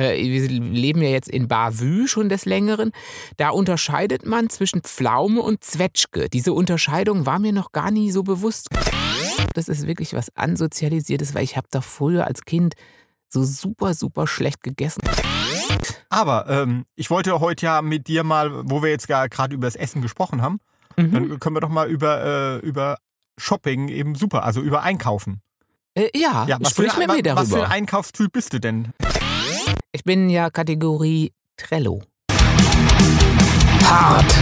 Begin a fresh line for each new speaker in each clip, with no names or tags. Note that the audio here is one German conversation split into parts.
äh, wir leben ja jetzt in Bavü schon des Längeren. Da unterscheidet man zwischen Pflaume und Zwetschge. Diese Unterscheidung war mir noch gar nie so bewusst. Das ist wirklich was Ansozialisiertes, weil ich habe da früher als Kind so super, super schlecht gegessen.
Aber ähm, ich wollte heute ja mit dir mal, wo wir jetzt gerade über das Essen gesprochen haben, mhm. dann können wir doch mal über, äh, über Shopping eben super, also über Einkaufen.
Äh, ja, ja was sprich
für,
mit mir darüber.
Was für ein Einkaufstyp bist du denn?
Ich bin ja Kategorie Trello.
Hart.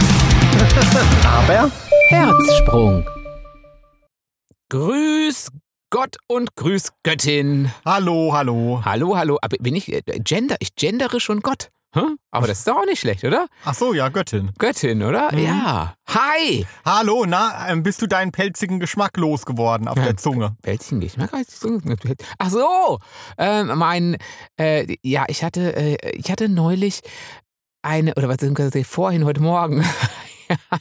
Aber
Herzsprung. Grüß Gott und Grüß Göttin.
Hallo, hallo.
Hallo, hallo. Aber bin ich äh, Gender? Ich gendere schon Gott. Hm? Aber das ist doch auch nicht schlecht, oder?
Ach so, ja, Göttin.
Göttin, oder? Mhm. Ja. Hi!
Hallo, na, ähm, bist du deinen pelzigen Geschmack losgeworden auf ja, der Zunge?
Pelzigen Geschmack? Ach so! Ähm, mein, äh, ja, ich hatte, äh, ich hatte neulich eine, oder was Sie vorhin, heute Morgen,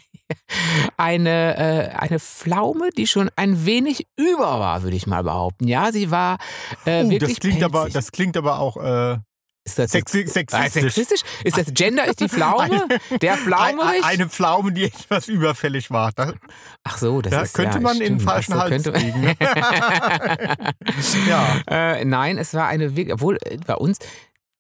eine, äh, eine Pflaume, die schon ein wenig über war, würde ich mal behaupten. Ja, sie war äh, uh, wirklich
das klingt aber Das klingt aber auch... Äh
ist das
Sexi sexistisch. sexistisch?
Ist das Gender? Ist die Pflaume? Eine, der Pflaume?
Eine, eine Pflaume, die etwas überfällig war. Das,
Ach so, das
da
ist
könnte
ja,
man
stimmt.
in den falschen
so,
Hals kriegen. Ne?
ja. Äh, nein, es war eine, obwohl äh, bei uns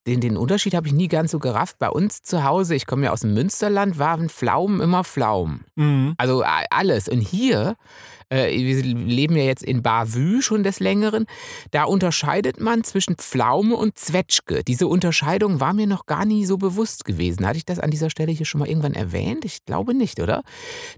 den, den Unterschied habe ich nie ganz so gerafft. Bei uns zu Hause, ich komme ja aus dem Münsterland, waren Pflaumen immer Pflaumen. Mhm. Also alles. Und hier, äh, wir leben ja jetzt in Bavü schon des Längeren, da unterscheidet man zwischen Pflaume und Zwetschge. Diese Unterscheidung war mir noch gar nie so bewusst gewesen. Hatte ich das an dieser Stelle hier schon mal irgendwann erwähnt? Ich glaube nicht, oder?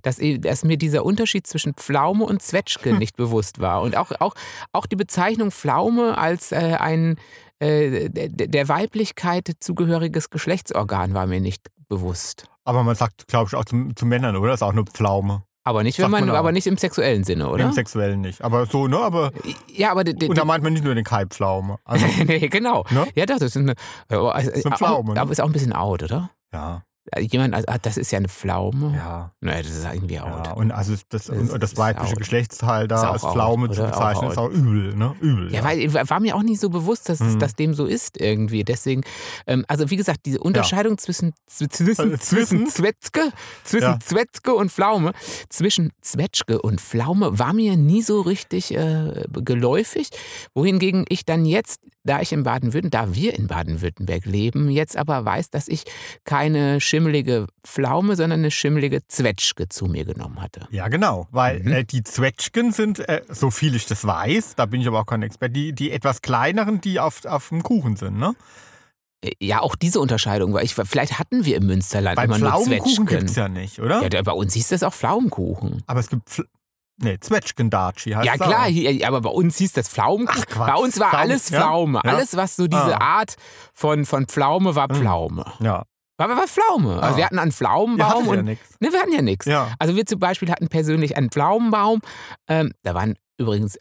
Dass, dass mir dieser Unterschied zwischen Pflaume und Zwetschge hm. nicht bewusst war. Und auch, auch, auch die Bezeichnung Pflaume als äh, ein äh, der Weiblichkeit zugehöriges Geschlechtsorgan war mir nicht bewusst.
Aber man sagt, glaube ich, auch zu, zu, Männern, oder? Das ist auch eine Pflaume.
Aber nicht, wenn man, man aber nicht im sexuellen Sinne, oder?
Im sexuellen nicht. Aber so, ne? Aber.
Ja, aber.
Und da meint man nicht nur den Kalbpflaume.
Also, nee, genau. Ne? Ja, doch, das ist eine.
Das ist eine Pflaume.
Aber ne? ist auch ein bisschen out, oder?
Ja.
Also jemand, also, das ist ja eine Pflaume.
Ja.
Naja, das ist irgendwie out.
Ja, und also das, das, und das weibliche Geschlechtsteil da als Pflaume out, zu bezeichnen, auch ist auch übel, ne? Übel.
Ja, ja, weil war mir auch nicht so bewusst, dass, mhm. dass dem so ist irgendwie. Deswegen, ähm, also wie gesagt, diese Unterscheidung ja. zwischen, zwischen, zwischen Zwetschge, zwischen ja. Zwetschge und Pflaume, zwischen Zwetschge und Pflaume war mir nie so richtig äh, geläufig. Wohingegen ich dann jetzt, da ich in Baden-Württemberg, da wir in Baden-Württemberg leben, jetzt aber weiß, dass ich keine schimmelige Pflaume, sondern eine schimmelige Zwetschge zu mir genommen hatte.
Ja, genau, weil mhm. äh, die Zwetschgen sind, äh, so viel ich das weiß, da bin ich aber auch kein Experte, die, die etwas kleineren, die auf, auf dem Kuchen sind, ne?
Äh, ja, auch diese Unterscheidung, weil ich, vielleicht hatten wir im Münsterland Bei immer nur Zwetschgen.
Pflaumenkuchen gibt es ja nicht, oder?
Ja, bei uns hieß das auch Pflaumenkuchen.
Aber es gibt Pfl Nee, Zwetschgendatschi heißt
Ja, klar, hier, aber bei uns hieß das Pflaumenkuchen. Ach, Quatsch. Bei uns war Pflaumen, alles Pflaume. Ja? Alles, was so diese ah. Art von, von Pflaume war hm. Pflaume.
Ja.
War, war Pflaume. Also wir hatten einen Pflaumenbaum
ja,
und.
Ja
ne, wir hatten ja nichts.
Ja.
Also wir zum Beispiel hatten persönlich einen Pflaumenbaum. Ähm, da waren übrigens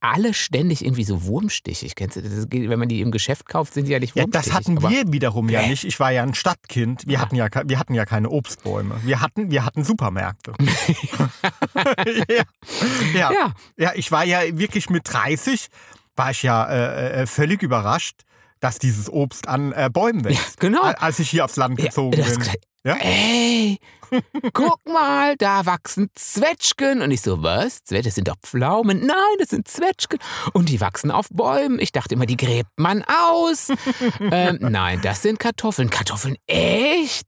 alle ständig irgendwie so wurmstichig. Kennst du das? Wenn man die im Geschäft kauft, sind die ja nicht wurmstichig.
Ja, das hatten wir wiederum ja nicht. Ich war ja ein Stadtkind. Wir, ja. Hatten, ja, wir hatten ja keine Obstbäume. Wir hatten, wir hatten Supermärkte. ja. Ja. ja. ja. ich war ja wirklich mit 30, war ich ja äh, äh völlig überrascht, dass dieses Obst an äh, Bäumen wächst.
Ja, genau.
Als ich hier aufs Land gezogen ja, bin.
Ja? Ey, guck mal, da wachsen Zwetschgen. Und ich so, was? Das sind doch Pflaumen. Nein, das sind Zwetschgen. Und die wachsen auf Bäumen. Ich dachte immer, die gräbt man aus. ähm, nein, das sind Kartoffeln. Kartoffeln, echt?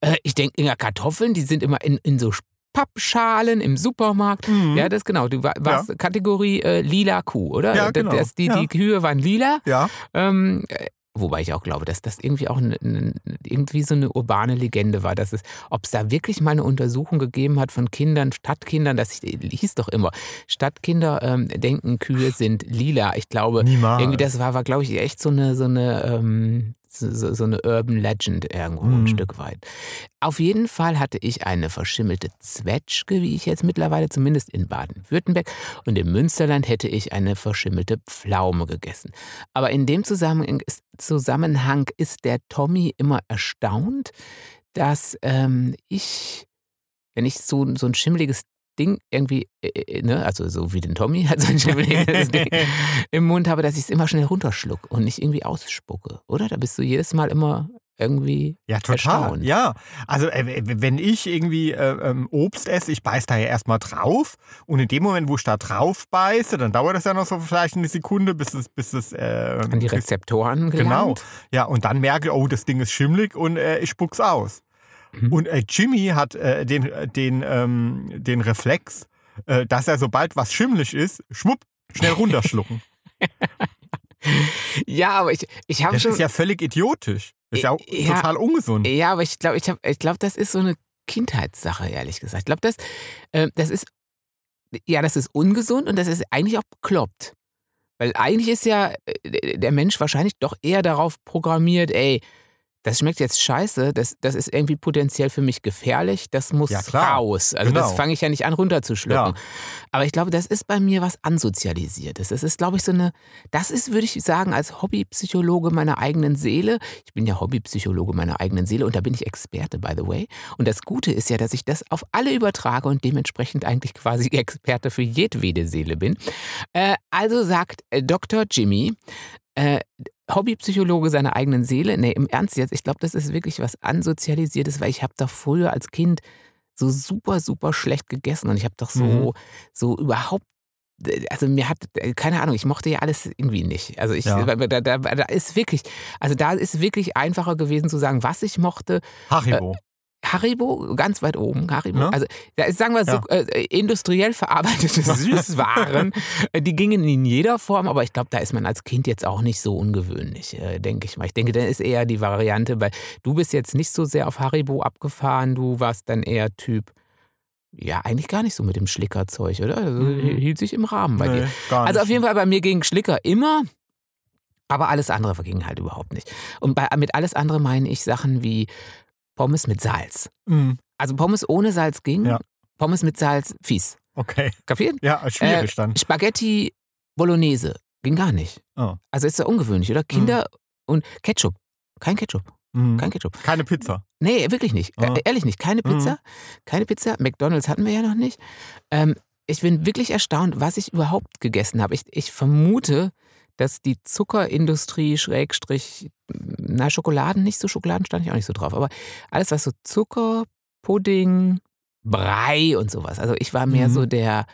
Äh, ich denke, Kartoffeln, die sind immer in, in so Pappschalen im Supermarkt. Mhm. Ja, das genau. Du warst ja. Kategorie äh, lila Kuh, oder?
Ja, genau.
Das, die, ja. die Kühe waren lila.
Ja.
Ähm, äh, Wobei ich auch glaube, dass das irgendwie auch eine, irgendwie so eine urbane Legende war, dass es, ob es da wirklich mal eine Untersuchung gegeben hat von Kindern, Stadtkindern, das hieß doch immer, Stadtkinder ähm, denken, Kühe sind lila. Ich glaube,
Niemals.
irgendwie das war, war glaube ich, echt so eine, so eine ähm, so, so eine Urban Legend irgendwo mhm. ein Stück weit. Auf jeden Fall hatte ich eine verschimmelte Zwetschge, wie ich jetzt mittlerweile zumindest in Baden-Württemberg und im Münsterland hätte ich eine verschimmelte Pflaume gegessen. Aber in dem Zusammenhang ist, der Tommy immer erstaunt, dass ähm, ich, wenn ich so, so ein schimmeliges Ding irgendwie, äh, äh, ne, also so wie den Tommy, halt so ein Ding im Mund habe, dass ich es immer schnell runterschluck und nicht irgendwie ausspucke, oder? Da bist du jedes Mal immer irgendwie
ja total
erstaunt.
ja also äh, wenn ich irgendwie äh, ähm, Obst esse ich beiß da ja erstmal drauf und in dem Moment wo ich da drauf beiße dann dauert das ja noch so vielleicht eine Sekunde bis es bis es äh,
an die Rezeptoren
gelangt. genau ja und dann merke ich oh das Ding ist schimmlig und äh, ich spuck's aus mhm. und äh, Jimmy hat äh, den den ähm, den Reflex dass er sobald was schimmlig ist schwupp schnell runterschlucken
ja, aber ich, ich habe
schon.
Das
ist ja völlig idiotisch. Das ist ja auch ja, total ungesund.
Ja, aber ich glaube, ich, ich glaub, das ist so eine Kindheitssache, ehrlich gesagt. Ich glaube, das, äh, das ist. Ja, das ist ungesund und das ist eigentlich auch bekloppt. Weil eigentlich ist ja äh, der Mensch wahrscheinlich doch eher darauf programmiert, ey, das schmeckt jetzt scheiße, das, das ist irgendwie potenziell für mich gefährlich, das muss ja, raus. Also genau. das fange ich ja nicht an runterzuschlucken. Ja. Aber ich glaube, das ist bei mir was ansozialisiertes. Das ist, glaube ich, so eine, das ist, würde ich sagen, als Hobbypsychologe meiner eigenen Seele. Ich bin ja Hobbypsychologe meiner eigenen Seele und da bin ich Experte, by the way. Und das Gute ist ja, dass ich das auf alle übertrage und dementsprechend eigentlich quasi Experte für jedwede Seele bin. Äh, also sagt äh, Dr. Jimmy, äh, Hobbypsychologe seiner eigenen Seele. Nee, im Ernst jetzt, ich glaube, das ist wirklich was Ansozialisiertes, weil ich habe doch früher als Kind so super, super schlecht gegessen und ich habe doch so, mhm. so überhaupt also mir hat, keine Ahnung, ich mochte ja alles irgendwie nicht. Also ich, ja. da, da, da, ist wirklich, also da ist wirklich einfacher gewesen zu sagen, was ich mochte.
Haribo.
Haribo ganz weit oben. Haribo. Ja. Also sagen wir so ja. äh, industriell verarbeitete Süßwaren, äh, die gingen in jeder Form, aber ich glaube, da ist man als Kind jetzt auch nicht so ungewöhnlich, äh, denke ich mal. Ich denke, da ist eher die Variante, weil du bist jetzt nicht so sehr auf Haribo abgefahren, du warst dann eher Typ. Ja, eigentlich gar nicht so mit dem Schlickerzeug, oder? Also, mhm. Hielt sich im Rahmen bei nee, dir. Also auf jeden Fall bei mir ging Schlicker immer, aber alles andere ging halt überhaupt nicht. Und bei, mit alles andere meine ich Sachen wie Pommes mit Salz. Mhm. Also Pommes ohne Salz ging, ja. Pommes mit Salz fies.
Okay.
Kapiert?
Ja, schwierig äh, dann.
Spaghetti Bolognese ging gar nicht. Oh. Also ist ja ungewöhnlich, oder? Kinder mhm. und Ketchup. Kein Ketchup. Mhm. Kein Ketchup.
Keine Pizza.
Nee, wirklich nicht. Oh. ehrlich nicht. Keine Pizza. Mhm. Keine Pizza. McDonalds hatten wir ja noch nicht. Ähm, ich bin wirklich erstaunt, was ich überhaupt gegessen habe. Ich, ich vermute, dass die Zuckerindustrie, Schrägstrich, na, Schokoladen, nicht so Schokoladen stand ich auch nicht so drauf, aber alles, was so Zucker, Pudding, Brei und sowas. Also ich war mehr mhm. so der,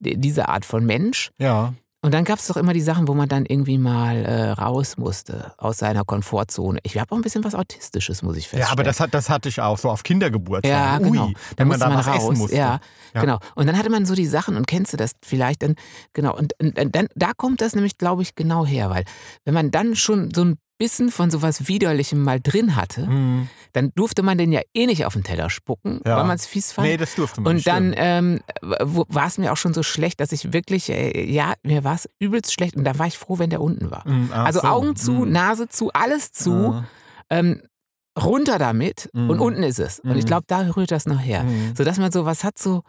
diese Art von Mensch.
Ja.
Und dann gab es doch immer die Sachen, wo man dann irgendwie mal äh, raus musste aus seiner Komfortzone. Ich habe auch ein bisschen was Autistisches, muss ich feststellen.
Ja, aber das, hat, das hatte ich auch so auf Kindergeburtstag.
Ja, genau. Ui,
wenn man da man was raus. essen musste.
Ja, ja, genau. Und dann hatte man so die Sachen und kennst du das vielleicht dann, genau. Und, und, und dann, da kommt das nämlich, glaube ich, genau her, weil wenn man dann schon so ein Bissen von sowas Widerlichem mal drin hatte, mhm. dann durfte man den ja eh nicht auf den Teller spucken, ja. weil man es fies fand.
Nee, das durfte man
Und dann ähm, war es mir auch schon so schlecht, dass ich wirklich, äh, ja, mir war es übelst schlecht und da war ich froh, wenn der unten war. Mhm, also so. Augen zu, mhm. Nase zu, alles zu. Ähm, runter damit und mhm. unten ist es. Und ich mhm. glaube, da rührt das noch her. Mhm. Sodass man sowas hat, so,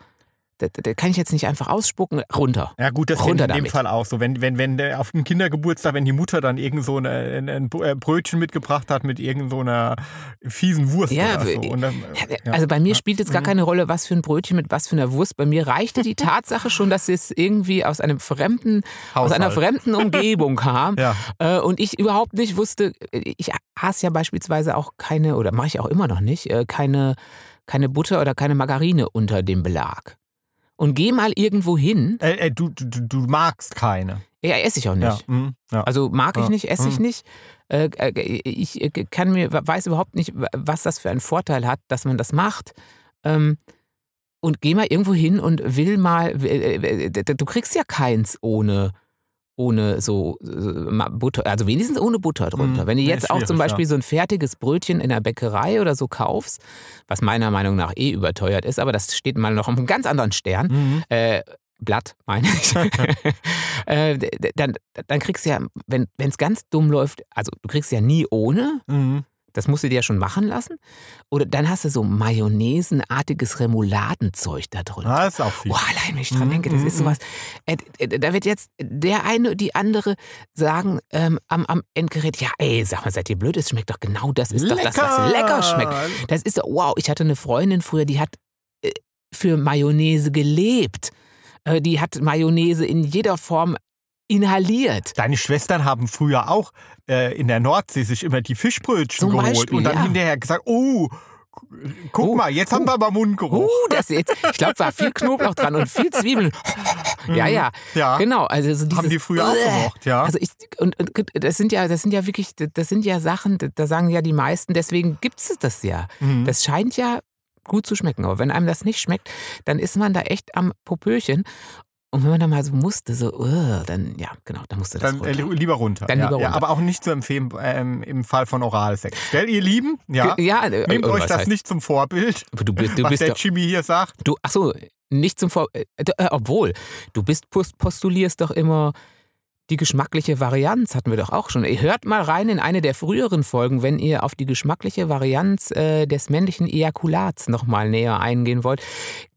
das, kann ich jetzt nicht einfach ausspucken, runter.
Ja gut, das ist in dem damit. Fall auch so. Wenn, wenn, wenn der auf dem Kindergeburtstag, wenn die Mutter dann irgend so eine, ein, äh, Brötchen mitgebracht hat mit irgend so einer fiesen Wurst ja, oder so. Dann,
ja, also bei mir ja. spielt es gar mhm. keine Rolle, was für ein Brötchen mit was für einer Wurst. Bei mir reichte die Tatsache schon, dass es irgendwie aus einem fremden, Haushalt. aus einer fremden Umgebung kam. ja. Äh, und ich überhaupt nicht wusste, ich hasse ja beispielsweise auch keine, oder mache ich auch immer noch nicht, äh, keine keine Butter oder keine Margarine unter dem Belag und geh mal irgendwo hin.
Äh, äh, du, du, du magst keine.
Ja, esse ich auch nicht. Ja, mh, ja. Also mag ich nicht, esse ich mhm. nicht. Äh, äh ich äh, kann mir, weiß überhaupt nicht, was das für einen Vorteil hat, dass man das macht. Ähm, und geh mal irgendwo hin und will mal, du kriegst ja keins ohne ohne so Butter, also wenigstens ohne Butter drunter. Mhm. Wenn du jetzt auch zum Beispiel ja. so ein fertiges Brötchen in der Bäckerei oder so kaufst, was meiner Meinung nach eh überteuert ist, aber das steht mal noch auf einem ganz anderen Stern, mhm. äh, Blatt, meine ich, äh, dann, dann kriegst du ja, wenn es ganz dumm läuft, also du kriegst ja nie ohne, mhm. Das musst du dir ja schon machen lassen. Oder dann hast du so Mayonnaisenartiges Remouladenzeug da drin.
Ah, ist auch viel.
Boah, allein, wenn ich dran denke, das ist sowas. Äh, äh, da wird jetzt der eine, die andere sagen ähm, am, am Endgerät, ja, ey, sag mal, seid ihr blöd? Es schmeckt doch genau das. Ist lecker. doch das, was lecker schmeckt. Das ist doch, wow, ich hatte eine Freundin früher, die hat für Mayonnaise gelebt. Äh, die hat Mayonnaise in jeder Form inhaliert.
Deine Schwestern haben früher auch äh, in der Nordsee sich immer die Fischbrötchen Zum geholt Beispiel, und dann ja. hinterher gesagt, oh, Guck oh, mal, jetzt oh, haben wir aber Mundgeruch.
Oh, das jetzt, ich glaube, war viel Knoblauch dran und viel Zwiebeln. ja, ja, ja. Genau. Also so dieses,
haben die früher auch gemocht, ja.
Also ich, und, und, das sind ja, das sind ja wirklich, das sind ja Sachen, da sagen ja die meisten, deswegen gibt es das ja. Mhm. Das scheint ja gut zu schmecken. Aber wenn einem das nicht schmeckt, dann ist man da echt am Popöchen. Und wenn man da mal so musste, so, uh, dann, ja, genau, dann musste das
dann,
runter.
Äh, lieber runter.
Dann
ja,
lieber runter.
Ja, aber auch nicht zu empfehlen ähm, im Fall von Oralsex. Gell, ihr Lieben? Ja.
ja
äh, Nehmt euch das heißt? nicht zum Vorbild,
du, du, du
was
bist
der Jimmy hier sagt.
Du, ach so, nicht zum Vorbild. Äh, obwohl, du bist postulierst doch immer, die geschmackliche Varianz hatten wir doch auch schon. Ihr hört mal rein in eine der früheren Folgen, wenn ihr auf die geschmackliche Varianz äh, des männlichen Ejakulats nochmal näher eingehen wollt.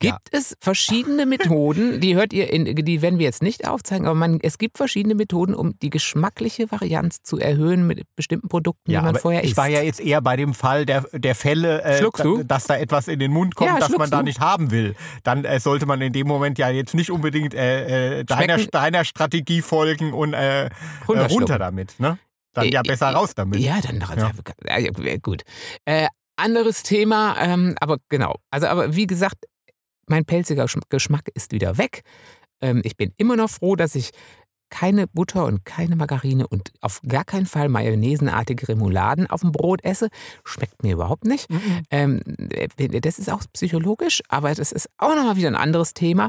Gibt ja. es verschiedene Methoden, die hört ihr, in, die werden wir jetzt nicht aufzeigen, aber man, es gibt verschiedene Methoden, um die geschmackliche Varianz zu erhöhen mit bestimmten Produkten, ja, die man vorher
isst.
Ich
war ja jetzt eher bei dem Fall der, der Fälle, äh, dass da etwas in den Mund kommt, ja, das man da nicht haben will. Dann äh, sollte man in dem Moment ja jetzt nicht unbedingt äh, äh deiner, deiner Strategie folgen und äh, runter damit. Ne? Dann ja besser raus damit.
Ja, dann ja. ja gut. Äh, anderes Thema, ähm, aber genau. Also, aber wie gesagt, mein pelziger Geschmack ist wieder weg. Ähm, ich bin immer noch froh, dass ich keine Butter und keine Margarine und auf gar keinen Fall mayonnaisenartige Remouladen auf dem Brot esse. Schmeckt mir überhaupt nicht. Mhm. Ähm, äh, das ist auch psychologisch, aber das ist auch nochmal wieder ein anderes Thema.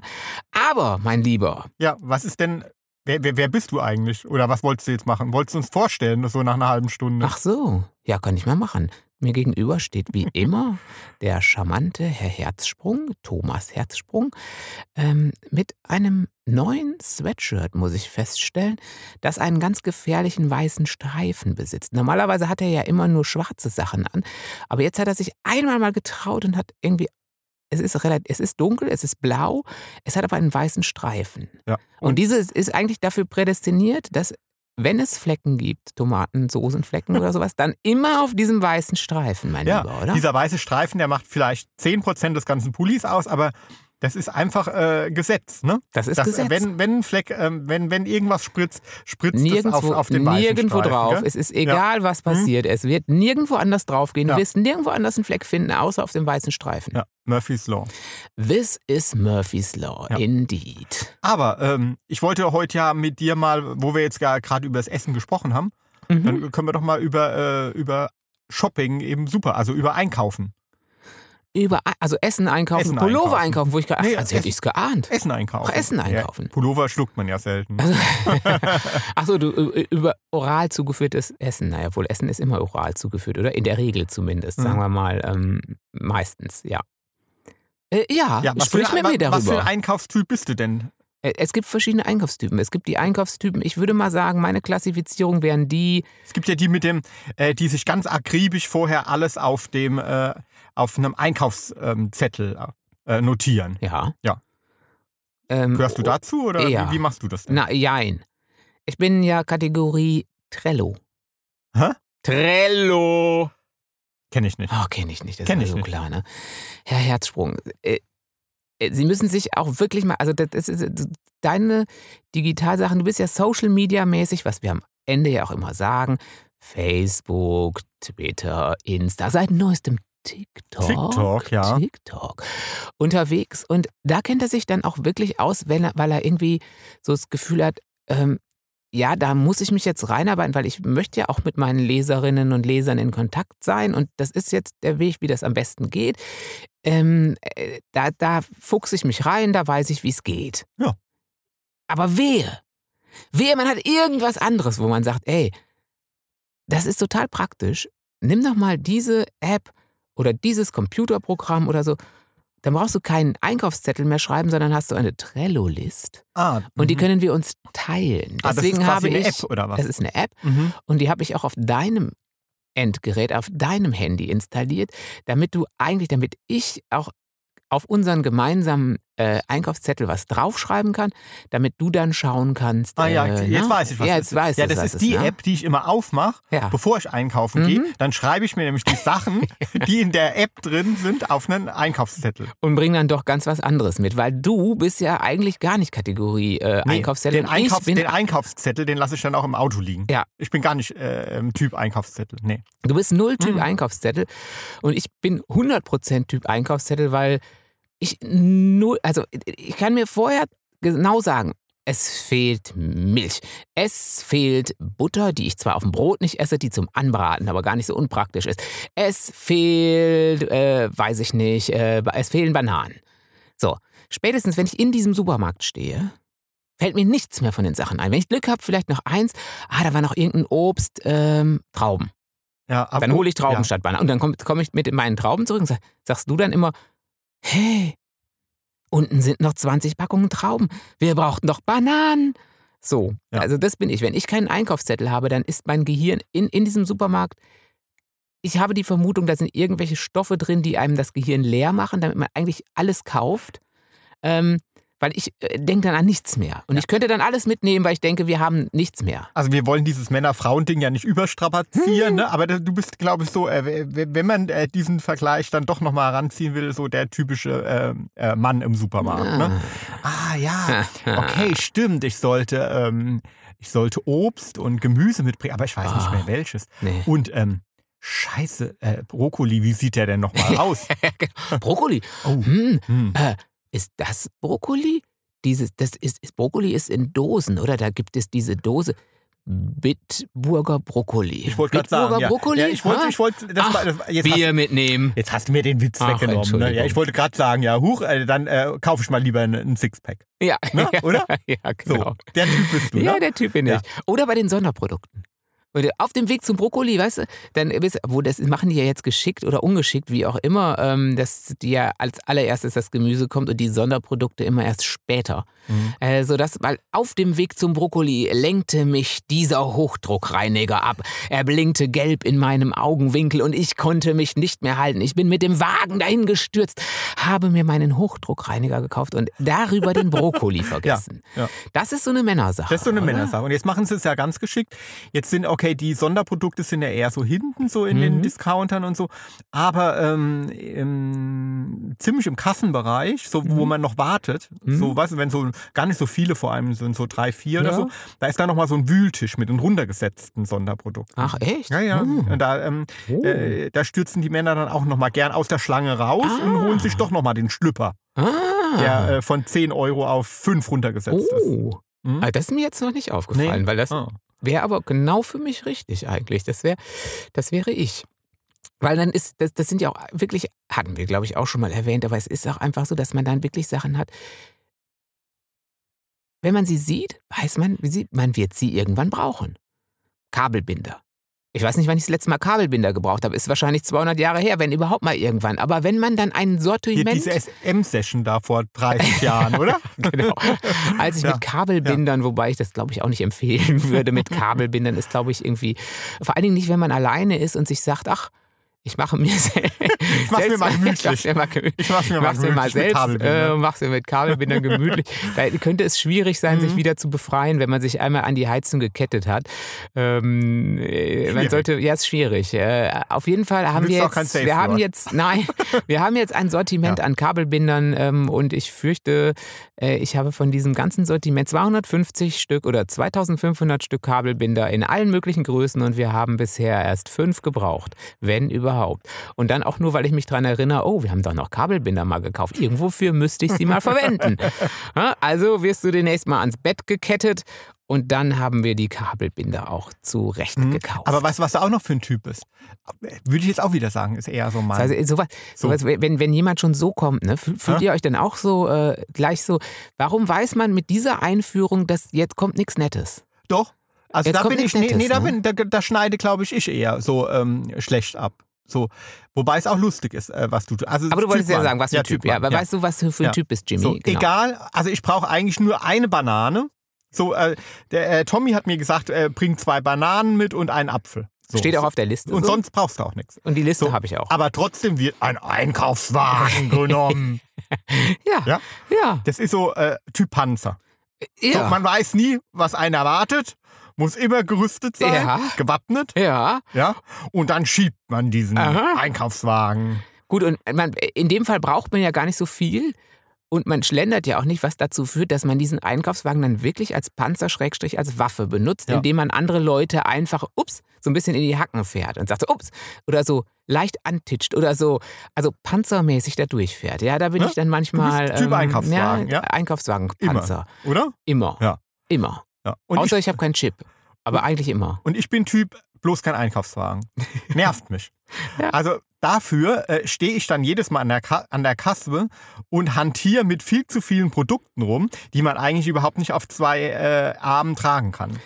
Aber, mein Lieber.
Ja, was ist denn Wer, wer, wer, bist du eigentlich? Oder was wolltest du jetzt machen? Wolltest du uns vorstellen, so nach einer halben Stunde?
Ach so, ja, kann ich mal machen. Mir gegenüber steht wie immer der charmante Herr Herzsprung, Thomas Herzsprung, ähm, mit einem neuen Sweatshirt, muss ich feststellen, das einen ganz gefährlichen weißen Streifen besitzt. Normalerweise hat er ja immer nur schwarze Sachen an, aber jetzt hat er sich einmal mal getraut und hat irgendwie es ist, relativ, es ist dunkel, es ist blau, es hat aber einen weißen Streifen.
Ja.
Und, und dieses ist eigentlich dafür prädestiniert, dass wenn es Flecken gibt, Tomaten, Soßenflecken oder sowas, dann immer auf diesem weißen Streifen, mein ja, Lieber, oder?
Dieser weiße Streifen, der macht vielleicht 10% des ganzen Pullis aus, aber das ist einfach äh, Gesetz, ne?
Das ist das, Gesetz.
Wenn, wenn, Fleck, äh, wenn, wenn irgendwas spritzt, spritzt nirgendwo, es auf, auf den
Nirgendwo drauf.
Gell?
Es ist egal, ja. was passiert. Mhm. Es wird nirgendwo anders draufgehen. Ja. Du wirst nirgendwo anders einen Fleck finden, außer auf dem weißen Streifen.
Ja, Murphy's Law.
This is Murphy's Law, ja. indeed.
Aber ähm, ich wollte heute ja mit dir mal, wo wir jetzt gerade über das Essen gesprochen haben, mhm. dann können wir doch mal über, äh, über Shopping eben super, also über Einkaufen
über, also Essen einkaufen, Essen Pullover einkaufen. einkaufen, wo ich gedacht nee, als hätte ich es geahnt.
Essen einkaufen.
Ach, Essen einkaufen. Ja,
Pullover schluckt man ja selten.
Also, Achso, du über oral zugeführtes Essen. Naja, wohl Essen ist immer oral zugeführt, oder? In der Regel zumindest, sagen mhm. wir mal, ähm, meistens, ja. Äh, ja, ja sprich mit mir darüber.
Was für ein Einkaufstyp bist du denn?
Äh, es gibt verschiedene Einkaufstypen. Es gibt die Einkaufstypen, ich würde mal sagen, meine Klassifizierung wären die.
Es gibt ja die mit dem, äh, die sich ganz akribisch vorher alles auf dem, äh, auf einem Einkaufszettel äh, notieren.
Ja.
Ja. Ähm, Gehörst du dazu oder ja. wie, wie, machst du das denn?
Na, jein. Ich bin ja Kategorie Trello.
Hä?
Trello.
Kenne ich nicht.
Oh, kenne ich nicht. Das Kenn ist so nicht. klar, ne? Herr Herzsprung, äh, äh, Sie müssen sich auch wirklich mal, also das ist deine Digitalsachen, du bist ja Social Media mäßig, was wir am Ende ja auch immer sagen, Facebook, Twitter, Insta, seit neuestem TikTok.
TikTok, ja.
TikTok. Unterwegs. Und da kennt er sich dann auch wirklich aus, wenn er, weil er irgendwie so das Gefühl hat, ähm, ja, da muss ich mich jetzt reinarbeiten, weil ich möchte ja auch mit meinen Leserinnen und Lesern in Kontakt sein. Und das ist jetzt der Weg, wie das am besten geht. Ähm, äh, da, da fuchse ich mich rein, da weiß ich, wie es geht.
Ja.
Aber wehe. Wehe, man hat irgendwas anderes, wo man sagt, ey, das ist total praktisch. Nimm doch mal diese App oder dieses Computerprogramm oder so. Dann brauchst du keinen Einkaufszettel mehr schreiben, sondern hast du eine Trello-List.
Ah,
und die mhm. können wir uns teilen.
Deswegen ah, das ist habe ich, eine App oder was?
Das ist eine App mhm. und die habe ich auch auf deinem Endgerät, auf deinem Handy installiert, damit du eigentlich, damit ich auch auf unseren gemeinsamen äh, Einkaufszettel was draufschreiben kann, damit du dann schauen kannst.
Ah ja,
äh,
jetzt
ne?
weiß ich, was
ja,
das
jetzt weiß
ist. Ja, das ist die
ne?
App, die ich immer aufmache,
Ja.
bevor ich einkaufen
Mhm.
gehe. Dann schreibe ich mir nämlich die Sachen, die in der App drin sind, auf einen Einkaufszettel.
Und bring dann doch ganz was anderes mit, weil du bist ja eigentlich gar nicht Kategorie äh,
Nee,
Einkaufszettel.
Den, Einkaufs den Einkaufszettel, den lasse ich dann auch im Auto liegen.
Ja.
Ich bin gar nicht äh, Typ Einkaufszettel. Nee.
du bist null Typ
Mhm.
Einkaufszettel und ich bin 100% Typ Einkaufszettel, weil ich null, also ich kann mir vorher genau sagen, es fehlt Milch. Es fehlt Butter, die ich zwar auf dem Brot nicht esse, die zum Anbraten aber gar nicht so unpraktisch ist. Es fehlt, äh, weiß ich nicht, äh, es fehlen Bananen. So, spätestens wenn ich in diesem Supermarkt stehe, fällt mir nichts mehr von den Sachen ein. Wenn ich Glück habe, vielleicht noch eins, ah, da war noch irgendein Obst, ähm, Trauben.
Ja, aber,
Dann hole ich Trauben
ja.
statt Bananen. Und dann komme komm ich mit meinen Trauben zurück und sag, sagst du dann immer, hey, unten sind noch 20 Packungen Trauben. Wir brauchten doch Bananen. So,
Ja.
also das bin ich. Wenn ich keinen Einkaufszettel habe, dann ist mein Gehirn in, in diesem Supermarkt. Ich habe die Vermutung, da sind irgendwelche Stoffe drin, die einem das Gehirn leer machen, damit man eigentlich alles kauft. Ähm, weil ich äh, denke dann an nichts mehr. Und ich könnte dann alles mitnehmen, weil ich denke, wir haben nichts mehr.
Also wir wollen dieses Männer-Frauen-Ding ja nicht überstrapazieren,
Hm.
ne? aber du bist, glaube ich, so, äh, wenn man äh, diesen Vergleich dann doch nochmal heranziehen will, so der typische äh, äh, Mann im Supermarkt. Ne? Ah ja, okay, stimmt. Ich sollte, ähm, ich sollte Obst und Gemüse mitbringen, aber ich weiß nicht mehr welches.
Nee.
Und ähm, Scheiße, äh, Brokkoli, wie sieht der denn nochmal aus?
Brokkoli.
Oh.
Hm,
Hm.
Ist das Brokkoli? Dieses, das ist, ist, Brokkoli ist in Dosen, oder? Da gibt es diese Dose. Bitburger Brokkoli.
Ich wollte gerade sagen,
Bitburger
ja.
Brokkoli?
ja, ich wollte, ich wollte, das
Ach,
das, war- jetzt hast,
Bier mitnehmen.
jetzt hast du mir den Witz
Ach,
weggenommen. Ne? Ja, ich wollte gerade sagen, ja, huch, äh, dann äh, kaufe ich mal lieber einen, Sixpack.
Ja,
Ne, oder?
ja,
So,
genau.
der Typ bist du,
Ja,
ne?
der Typ bin
Ja.
ich. Oder bei den Sonderprodukten. Auf dem Weg zum Brokkoli, weißt du, dann wisst- wo das machen die ja jetzt geschickt oder ungeschickt, wie auch immer, ähm, dass die ja als allererstes das Gemüse kommt und die Sonderprodukte immer erst später.
Mhm.
Äh, sodass, weil auf dem Weg zum Brokkoli lenkte mich dieser Hochdruckreiniger ab. Er blinkte gelb in meinem Augenwinkel und ich konnte mich nicht mehr halten. Ich bin mit dem Wagen dahin gestürzt, habe mir meinen Hochdruckreiniger gekauft und darüber den Brokkoli vergessen.
ja.
Das ist so eine Männersache.
Das ist so eine
oder?
Männersache. Und jetzt machen sie es ja ganz geschickt. Jetzt sind, okay, die Sonderprodukte sind ja eher so hinten, so in den
Mhm.
Discountern und so. Aber ähm, im, ziemlich im Kassenbereich, so wo
Mhm.
man noch wartet,
Mhm.
so, weißt du, wenn so gar nicht so viele vor allem sind, so drei, vier oder
Ja.
so, da ist da nochmal so ein Wühltisch mit den runtergesetzten Sonderprodukten.
Ach, echt?
Ja, ja.
Hm.
Und da, ähm,
Oh.
äh, da stürzen die Männer dann auch nochmal gern aus der Schlange raus und
Ah.
holen sich doch nochmal den Schlüpper,
Ah.
der äh, von 10 Euro auf 5 runtergesetzt ist.
oh.
Mhm.
Ah, Das ist mir jetzt noch nicht aufgefallen,
Nee.
weil das
Ah.
Wäre aber genau für mich richtig eigentlich. Das wäre das wäre ich. Weil dann ist, das, das sind ja auch wirklich, hatten wir glaube ich auch schon mal erwähnt, aber es ist auch einfach so, dass man dann wirklich Sachen hat. Wenn man sie sieht, weiß man, man wird sie irgendwann brauchen. Kabelbinder. Ich weiß nicht, wann ich das letzte Mal Kabelbinder gebraucht habe. Ist wahrscheinlich 200 Jahre her, wenn überhaupt mal irgendwann. Aber wenn man dann ein
Hier
Sortiment.
diese SM-Session da vor 30 Jahren, oder?
genau. Als ich
Ja,
mit Kabelbindern, wobei ich das glaube ich auch nicht empfehlen würde, mit Kabelbindern ist glaube ich irgendwie, vor allen Dingen nicht, wenn man alleine ist und sich sagt, ach, ich mache mir selbst. Ich
mach's mir mal gemütlich.
Ich mach's mir mal,
Ich mach's mir mal
mach's mir mal selbst, äh, mach's mir mit Kabelbindern gemütlich. Da könnte es schwierig sein, sich
Mhm.
wieder zu befreien, wenn man sich einmal an die Heizung gekettet hat. Ähm, äh, man sollte, ja, ist schwierig. Äh, auf jeden Fall haben wir
auch kein
jetzt, wir haben jetzt, nein, wir haben jetzt ein Sortiment an Kabelbindern ähm, und ich fürchte, äh, ich habe von diesem ganzen Sortiment 250 Stück oder 2500 Stück Kabelbinder in allen möglichen Größen und wir haben bisher erst fünf gebraucht, wenn überhaupt. Und dann auch nur, weil ich mich daran erinnere, oh, wir haben doch noch Kabelbinder mal gekauft. Irgendwofür müsste ich sie mal verwenden. Also wirst du demnächst mal ans Bett gekettet und dann haben wir die Kabelbinder auch zurecht
Mhm.
gekauft.
Aber weißt du, was da auch noch für ein Typ ist? Würde ich jetzt auch wieder sagen, ist eher so mein.
Also sowas,
So.
sowas, wenn, wenn jemand schon so kommt, ne, fühlt,
Ja.
ihr euch dann auch so äh, gleich so, warum weiß man mit dieser Einführung, dass jetzt kommt nichts Nettes?
Doch. Also
Jetzt
da bin ich,
nichts
nee, nee, da,
Nettes, ne?
bin, da, da schneide, glaube ich, ich eher so ähm, schlecht ab. So, wobei es auch lustig ist, äh, was du tust. Also
Aber du wolltest
Typ
ja sagen, was für ein Typ. Ja,
Mann,
aber weißt du, was du für ein
Ja.
Typ bist, Jimmy?
So,
Genau.
egal, also ich brauche eigentlich nur eine Banane. So, äh, der äh, Tommy hat mir gesagt, äh, bring zwei Bananen mit und einen Apfel.
So. Steht auch auf der Liste.
Und so. sonst brauchst du auch nichts.
Und die Liste so. habe ich auch.
Aber trotzdem wird ein Einkaufswagen genommen.
ja. ja. Ja.
Das ist so äh, Typ Panzer. Ja. Man weiß nie, was einen erwartet. Muss immer gerüstet sein, ja. gewappnet.
Ja.
Ja. Und dann schiebt man diesen Aha. Einkaufswagen.
Gut, und man, in dem Fall braucht man ja gar nicht so viel. Und man schlendert ja auch nicht, was dazu führt, dass man diesen Einkaufswagen dann wirklich als Panzer Schrägstrich als Waffe benutzt, ja. indem man andere Leute einfach, ups, so ein bisschen in die Hacken fährt und sagt so, ups, oder so leicht antitscht oder so, also panzermäßig da durchfährt. Ja, da bin ja? ich dann manchmal.
typ ähm, Einkaufswagen, ja?
Einkaufswagen, Panzer.
Immer, oder?
Immer.
Ja.
Immer. Ja. Außer ich, ich habe keinen Chip. Aber eigentlich immer.
Und ich bin Typ, bloß kein Einkaufswagen. Nervt mich. ja. Also dafür äh, stehe ich dann jedes Mal an der, an der Kasse und hantiere mit viel zu vielen Produkten rum, die man eigentlich überhaupt nicht auf zwei äh, Armen tragen kann.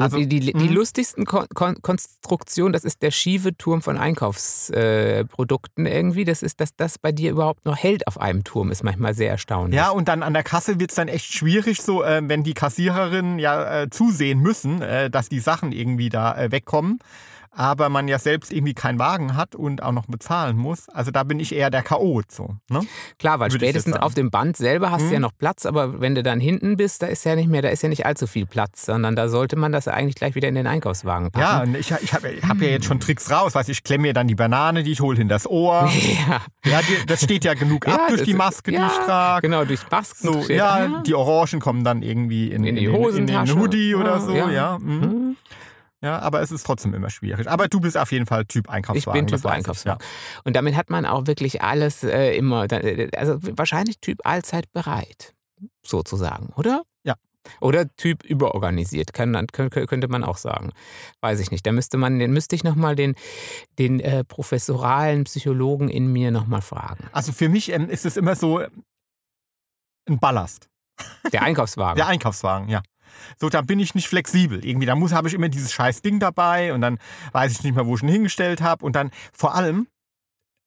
Also, die, die, die mhm. lustigsten Kon Kon Konstruktionen, das ist der schiefe Turm von Einkaufsprodukten äh, irgendwie. Das ist, dass das bei dir überhaupt noch hält auf einem Turm, ist manchmal sehr erstaunlich.
Ja, und dann an der Kasse wird es dann echt schwierig, so äh, wenn die Kassiererinnen ja äh, zusehen müssen, äh, dass die Sachen irgendwie da äh, wegkommen aber man ja selbst irgendwie keinen Wagen hat und auch noch bezahlen muss. Also da bin ich eher der Chaot so. Ne?
Klar, weil Würde spätestens auf dem Band selber hast hm. du ja mhm. noch Platz, aber wenn du dann hinten bist, da ist ja nicht mehr, da ist ja nicht allzu viel Platz, sondern da sollte man das eigentlich gleich wieder in den Einkaufswagen packen.
Ja, und ich, ich habe hab ja jetzt schon Tricks raus, weiß ich klemme mir dann die Banane, die ich hole in das Ohr. Ja. ja die, das steht ja genug ja, ab durch die Maske, ja, die ich trage.
Genau, durch Masken.
So, ja, die Orangen kommen dann irgendwie in, in die Hosentasche. In den Hoodie oder so, ja. Mhm. Ja, aber es ist trotzdem immer schwierig. Aber du bist auf jeden Fall Typ Einkaufswagen.
Ich bin Typ Einkaufswagen. Ja. Und damit hat man auch wirklich alles äh, immer, äh, also wahrscheinlich Typ allzeit bereit, sozusagen, oder?
Ja.
Oder Typ überorganisiert, kann, könnte man auch sagen. Weiß ich nicht. Da müsste man, den müsste ich nochmal den, den äh, professoralen Psychologen in mir nochmal fragen.
Also für mich ähm, ist es immer so ein Ballast.
Der Einkaufswagen.
Der Einkaufswagen, ja. So, da bin ich nicht flexibel. Irgendwie, da muss habe ich immer dieses scheiß Ding dabei und dann weiß ich nicht mehr, wo ich ihn hingestellt habe. Und dann vor allem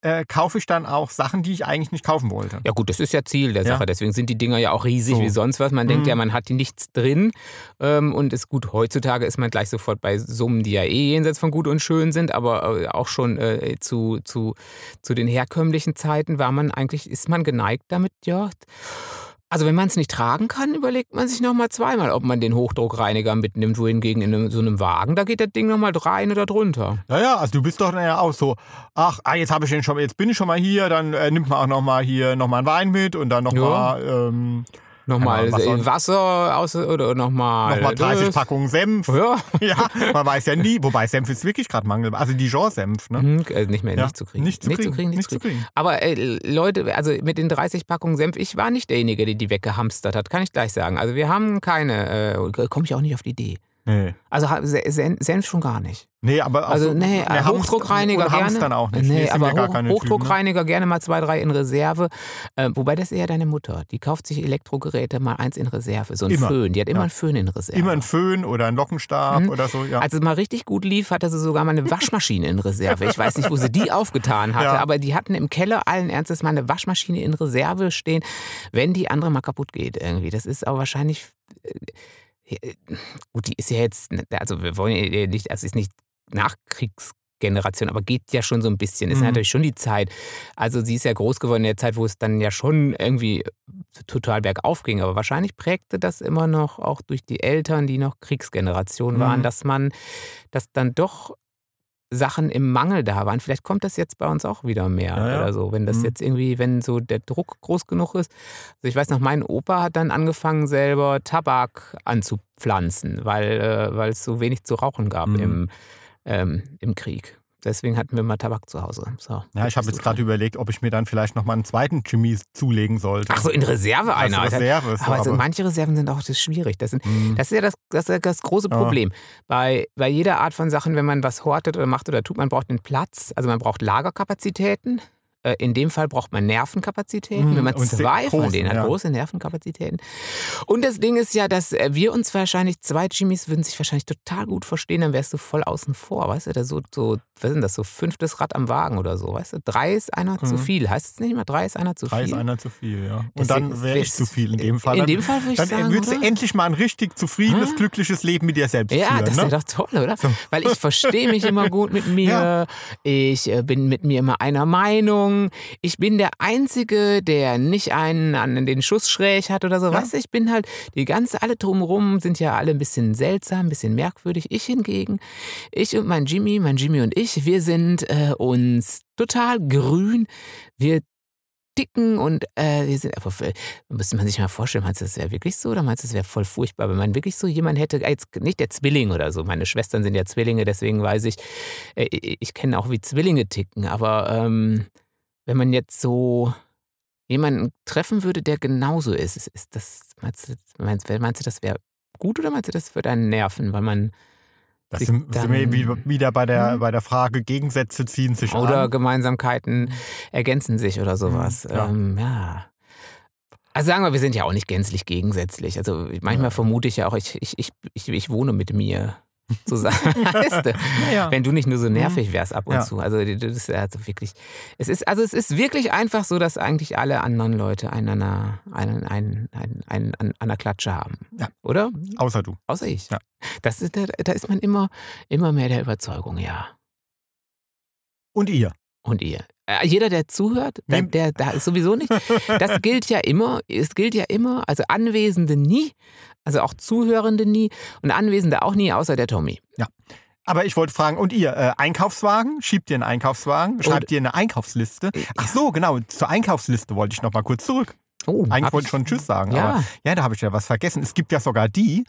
äh, kaufe ich dann auch Sachen, die ich eigentlich nicht kaufen wollte.
Ja gut, das ist ja Ziel der Sache. Ja. Deswegen sind die Dinger ja auch riesig so. wie sonst was. Man mhm. denkt ja, man hat die nichts drin. Ähm, und ist gut, heutzutage ist man gleich sofort bei Summen, die ja eh jenseits von gut und schön sind. Aber äh, auch schon äh, zu, zu, zu den herkömmlichen Zeiten war man eigentlich, ist man geneigt damit, ja also wenn man es nicht tragen kann, überlegt man sich nochmal zweimal, ob man den Hochdruckreiniger mitnimmt, wohingegen in so einem Wagen, da geht das Ding nochmal rein oder drunter.
Ja, ja, also du bist doch ja auch so, ach, ah, jetzt habe ich den schon, jetzt bin ich schon mal hier, dann äh, nimmt man auch nochmal hier nochmal einen Wein mit und dann nochmal ähm,
Nochmal Wasser, Wasser aus oder nochmal.
Nochmal 30 das. Packungen Senf. Ja. ja. Man weiß ja nie, wobei Senf ist wirklich gerade Mangel. Also Dijon-Senf, ne?
Äh, nicht mehr,
ja.
nicht zu kriegen.
Nicht zu kriegen. Nicht zu kriegen,
nicht, nicht zu kriegen. Aber äh, Leute, also mit den 30 Packungen Senf, ich war nicht derjenige, der die weggehamstert hat, kann ich gleich sagen. Also wir haben keine, äh, komme ich auch nicht auf die Idee. Nee. Also Senf schon gar nicht.
Nee, aber
also so, nee, nee, Hochdruckreiniger gerne.
dann auch nicht.
Nee, aber Hoch, Hochdruckreiniger Typen, ne? gerne mal zwei, drei in Reserve. Äh, wobei das ist eher deine Mutter. Die kauft sich Elektrogeräte mal eins in Reserve. So ein immer. Föhn. Die hat immer ja. einen Föhn in Reserve.
Immer ein Föhn oder ein Lockenstab mhm. oder so. Ja.
Als es mal richtig gut lief, hatte sie sogar mal eine Waschmaschine in Reserve. Ich weiß nicht, wo sie die aufgetan hatte, ja. aber die hatten im Keller allen Ernstes mal eine Waschmaschine in Reserve stehen, wenn die andere mal kaputt geht irgendwie. Das ist aber wahrscheinlich äh, äh, gut, die ist ja jetzt, also wir wollen ja nicht, also ist nicht Nachkriegsgeneration, aber geht ja schon so ein bisschen. Ist mhm. natürlich schon die Zeit. Also sie ist ja groß geworden in der Zeit, wo es dann ja schon irgendwie total bergauf ging. Aber wahrscheinlich prägte das immer noch auch durch die Eltern, die noch Kriegsgeneration waren, mhm. dass man das dann doch Sachen im Mangel da waren. Vielleicht kommt das jetzt bei uns auch wieder mehr ja, ja. oder so, wenn das mhm. jetzt irgendwie, wenn so der Druck groß genug ist. Also ich weiß noch, mein Opa hat dann angefangen, selber Tabak anzupflanzen, weil, äh, weil es so wenig zu rauchen gab mhm. im, ähm, im Krieg. Deswegen hatten wir mal Tabak zu Hause. So,
ja, ich habe jetzt gerade überlegt, ob ich mir dann vielleicht noch mal einen zweiten Jimmy zulegen sollte.
Ach so, in Reserve einer.
Also Reserve,
so, aber, also manche Reserven sind auch das schwierig. Das, sind, mhm. das ist ja das, das, ist das große Problem. Ja. Bei, bei jeder Art von Sachen, wenn man was hortet oder macht oder tut, man braucht einen Platz. Also man braucht Lagerkapazitäten. Äh, in dem Fall braucht man Nervenkapazitäten. Wenn man
und
zwei von denen hat,
ja.
große Nervenkapazitäten. Und das Ding ist ja, dass äh, wir uns wahrscheinlich, zwei Jimmys würden sich wahrscheinlich total gut verstehen, dann wärst du voll außen vor, weißt du? Da so, so, was ist denn das, so fünftes Rad am Wagen oder so, weißt du? Drei ist einer zu
Mhm.
viel. Heißt es nicht immer, drei ist einer zu
Drei
viel?
ist einer zu viel, ja. Und
Deswegen
dann wäre ich zu viel in dem Fall.
In
Dann-
dem Fall würde ich
dann
sagen,
würdest du endlich mal ein richtig zufriedenes,
Ah.
glückliches Leben mit dir selbst
Ja,
führen.
das
ne?
wäre doch toll, oder? Weil ich verstehe mich immer gut mit mir.
Ja.
Ich äh, bin mit mir immer einer Meinung. Ich bin der Einzige, der nicht einen an den Schuss schräg hat oder so.
Ja.
Ich bin halt, die ganze, alle drumherum sind ja alle ein bisschen seltsam, ein bisschen merkwürdig. Ich hingegen, ich und mein Jimmy, mein Jimmy und ich, wir sind äh, uns total grün. Wir dicken und äh, wir sind, aber äh, müsste man sich mal vorstellen, meinst du, das wäre wirklich so oder meinst du, das wäre voll furchtbar, wenn man wirklich so jemand hätte, jetzt nicht der Zwilling oder so, meine Schwestern sind ja Zwillinge, deswegen weiß ich, äh, ich, ich kenne auch, wie Zwillinge ticken, aber ähm, wenn man jetzt so jemanden treffen würde, der genauso ist, ist, ist das, meinst du, meinst, meinst du, das wäre gut oder meinst du, das würde einen nerven, weil man
Das sind, sind wir
dann-
wieder- bei der,
Hm?
bei der Frage, Gegensätze ziehen sich
Oder
an.
Gemeinsamkeiten ergänzen sich oder sowas.
Ja.
Ähm, ja. Also sagen wir, wir sind ja auch nicht gänzlich gegensätzlich. Also manchmal
Ja.
vermute ich ja auch, ich, ich, ich, ich, ich wohne mit mir zusammen. weißt du?
Ja.
Wenn du nicht nur so nervig wärst ab und
Ja.
zu. Also das ist ja also wirklich. Es ist, also es ist wirklich einfach so, dass eigentlich alle anderen Leute einander einen, einen, einen, einen an, an der Klatsche haben. Oder?
Außer du.
Außer ich.
Ja.
Das ist, da, da ist man immer, immer mehr der Überzeugung, ja.
Und ihr.
Und ihr. Äh, Jeder, der zuhört, der, der, der ist sowieso nicht. Das gilt ja immer. Es gilt ja immer. Also Anwesende nie. Also auch Zuhörende nie. Und Anwesende auch nie, außer der Tommy.
Aber ich wollte fragen, und ihr, äh, Einkaufswagen? Schiebt ihr einen Einkaufswagen? Schreibt ihr eine Einkaufsliste? Ach so, genau, zur Einkaufsliste wollte ich noch mal kurz zurück.
Oh,
Eigentlich wollte ich schon Tschüss sagen,
Ja.
aber ja, da habe ich ja was vergessen. Es gibt ja sogar die,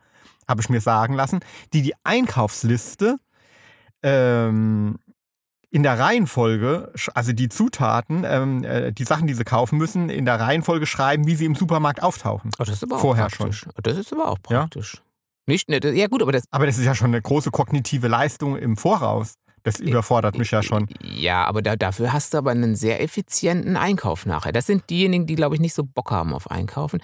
habe ich mir sagen lassen, die die Einkaufsliste ähm, in der Reihenfolge, also die Zutaten, ähm, äh, die Sachen, die sie kaufen müssen, in der Reihenfolge schreiben, wie sie im Supermarkt auftauchen.
Oh, das ist aber
Vorher
auch praktisch. Das ist aber auch
Ja?
praktisch. Nicht, ne, das- ja gut, aber das.
Aber das ist ja schon eine große kognitive Leistung im Voraus. Das überfordert mich ja schon.
Ja, aber da, dafür hast du aber einen sehr effizienten Einkauf nachher. Das sind diejenigen, die, glaube ich, nicht so Bock haben auf Einkaufen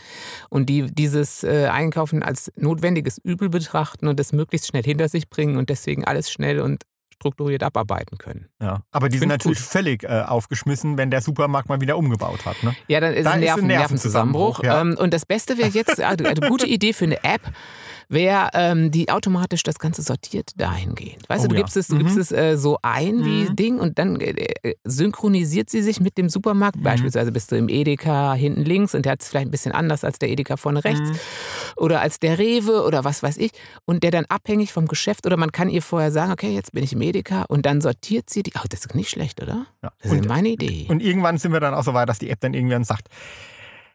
und die dieses äh, Einkaufen als notwendiges Übel betrachten und das möglichst schnell hinter sich bringen und deswegen alles schnell und strukturiert abarbeiten können.
Ja. Aber die sind natürlich
gut.
völlig äh, aufgeschmissen, wenn der Supermarkt mal wieder umgebaut hat. Ne?
Ja, dann ist
Da
ein,
ist ein
Nerven,
Nervenzusammenbruch,
Nervenzusammenbruch.
ja.
Ähm, und das Beste wäre jetzt, also eine gute Idee für eine App, wäre, ähm, die automatisch das Ganze sortiert dahingehend. Weißt
Oh
du, du
ja.
gibst es, du
Mhm.
gibst es äh, so ein wie
Mhm.
Ding und dann äh, äh, synchronisiert sie sich mit dem Supermarkt.
Mhm.
Beispielsweise bist du im Edeka hinten links und der hat es vielleicht ein bisschen anders als der Edeka vorne rechts
Mhm.
oder als der Rewe oder was weiß ich. Und der dann abhängig vom Geschäft oder man kann ihr vorher sagen, okay, jetzt bin ich im Edeka und dann sortiert sie die. Oh, das ist nicht schlecht, oder?
Ja.
Das ist
Und,
meine Idee.
und irgendwann sind wir dann auch so weit, dass die App dann irgendwann sagt,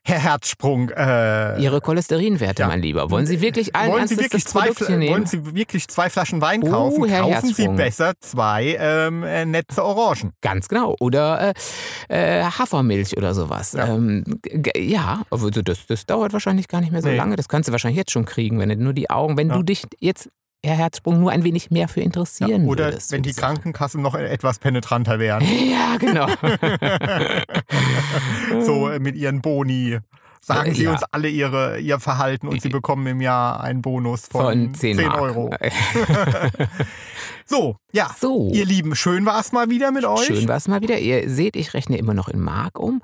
Herr Herzsprung, äh,
Ihre Cholesterinwerte,
ja.
mein Lieber. Wollen Sie wirklich allen
wollen Sie, wirklich
das
zwei,
Produkt nehmen?
wollen Sie wirklich zwei Flaschen Wein
Oh,
kaufen?
Herr
kaufen Sie
Herzsprung.
besser zwei ähm, äh, nette Orangen.
Ganz genau. Oder äh, äh, Hafermilch oder sowas.
Ja.
Ähm, ja aber das, das dauert wahrscheinlich gar nicht mehr so
Nee.
lange. Das kannst du wahrscheinlich jetzt schon kriegen, wenn du nur die Augen, wenn
Ja.
du dich jetzt, Herr Herzsprung, nur ein wenig mehr für
Ja,
interessieren
oder
würdest.
wenn die. Krankenkassen noch etwas penetranter wären.
Ja, genau.
so äh, mit ihren Boni. Sagen
Äh,
Sie
ja.
uns alle ihre, Ihr Verhalten und Sie bekommen im Jahr einen Bonus von,
Von 10, Mark.
Euro. So, ja.
So.
Ihr Lieben, schön war es mal wieder mit euch.
Schön war es mal wieder. Ihr seht, ich rechne immer noch in Mark um.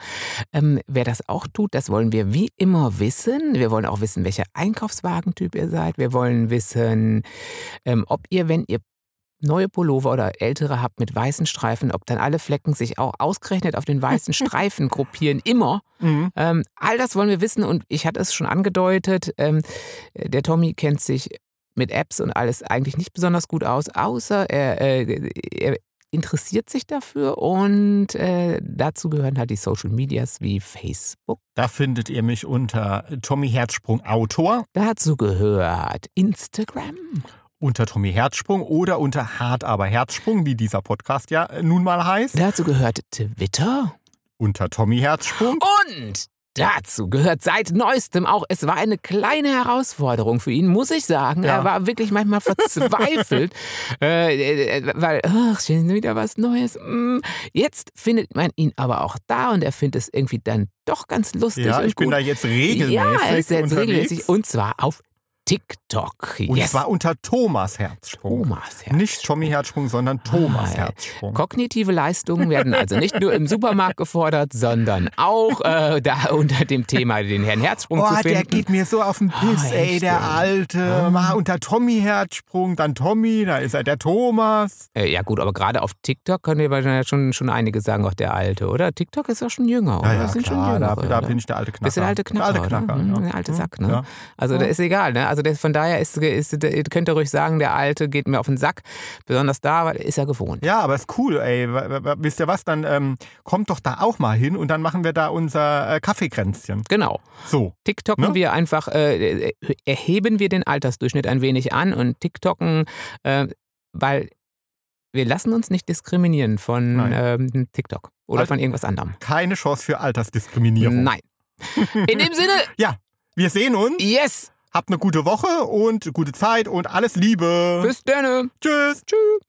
Ähm, wer das auch tut, das wollen wir wie immer wissen. Wir wollen auch wissen, welcher Einkaufswagentyp ihr seid. Wir wollen wissen, ähm, ob ihr, wenn ihr neue Pullover oder ältere habt mit weißen Streifen, ob dann alle Flecken sich auch ausgerechnet auf den weißen Streifen gruppieren, immer.
Mhm.
Ähm, all das wollen wir wissen und ich hatte es schon angedeutet, ähm, der Tommy kennt sich mit Apps und alles eigentlich nicht besonders gut aus, außer er, äh, er interessiert sich dafür und äh, dazu gehören halt die Social Medias wie Facebook.
Da findet ihr mich unter Tommy Herzsprung Autor,
Dazu gehört Instagram.
Unter Tommy Herzsprung oder unter Hart aber Herzsprung, wie dieser Podcast ja nun mal heißt,
Dazu gehört Twitter
unter Tommy Herzsprung.
und dazu gehört seit neuestem auch, es war eine kleine Herausforderung für ihn, muss ich sagen. Ja. Er war wirklich manchmal verzweifelt, äh, äh, weil, ach, schon wieder was Neues. Mm. Jetzt findet man ihn aber auch da und er findet es irgendwie dann doch ganz lustig.
Ja, ich
gut.
bin da jetzt regelmäßig.
Ja, er ist jetzt
unterwegs.
regelmäßig und zwar auf TikTok.
Und yes. zwar unter Thomas Herzsprung.
Thomas Herzsprung.
Nicht Tommy Herzsprung, sondern Thomas ah, Herzsprung.
Kognitive Leistungen werden also nicht nur im Supermarkt gefordert, sondern auch äh, da unter dem Thema den Herrn Herzsprung
oh,
zu finden.
der geht mir so auf den Piss, oh, ey, der Alte. Oh. Mal unter Tommy Herzsprung, dann Tommy, da ist er der Thomas.
Äh, ja gut, aber gerade auf TikTok können wir wahrscheinlich schon, schon einige sagen, auch der Alte, oder? TikTok ist ja schon jünger,
oder? Ja, ja,
sind
klar,
schon jüngere,
da, da bin ich der alte Knacker.
Bist du der alte Knacker,
der alte, Knacker,
oder?
ja.
Der alte Sack, ne? Also
Ja.
das ist egal, ne? Also das, von daher ist, ist, könnt ihr ruhig sagen, der Alte geht mir auf den Sack. Besonders da, weil ist er gewohnt.
Ja, aber ist cool, ey. Wisst ihr was? Dann ähm, kommt doch da auch mal hin und dann machen wir da unser äh, Kaffeekränzchen.
Genau.
So.
TikToken
Ne?
wir einfach, äh, erheben wir den Altersdurchschnitt ein wenig an und TikToken, äh, weil wir lassen uns nicht diskriminieren von ähm, TikTok oder
Halt-
von irgendwas anderem.
Keine Chance für Altersdiskriminierung.
Nein. In dem Sinne,
Wir sehen uns.
yes,
Habt eine gute Woche und gute Zeit und alles Liebe.
bis dann.
Tschüss.
Tschüss.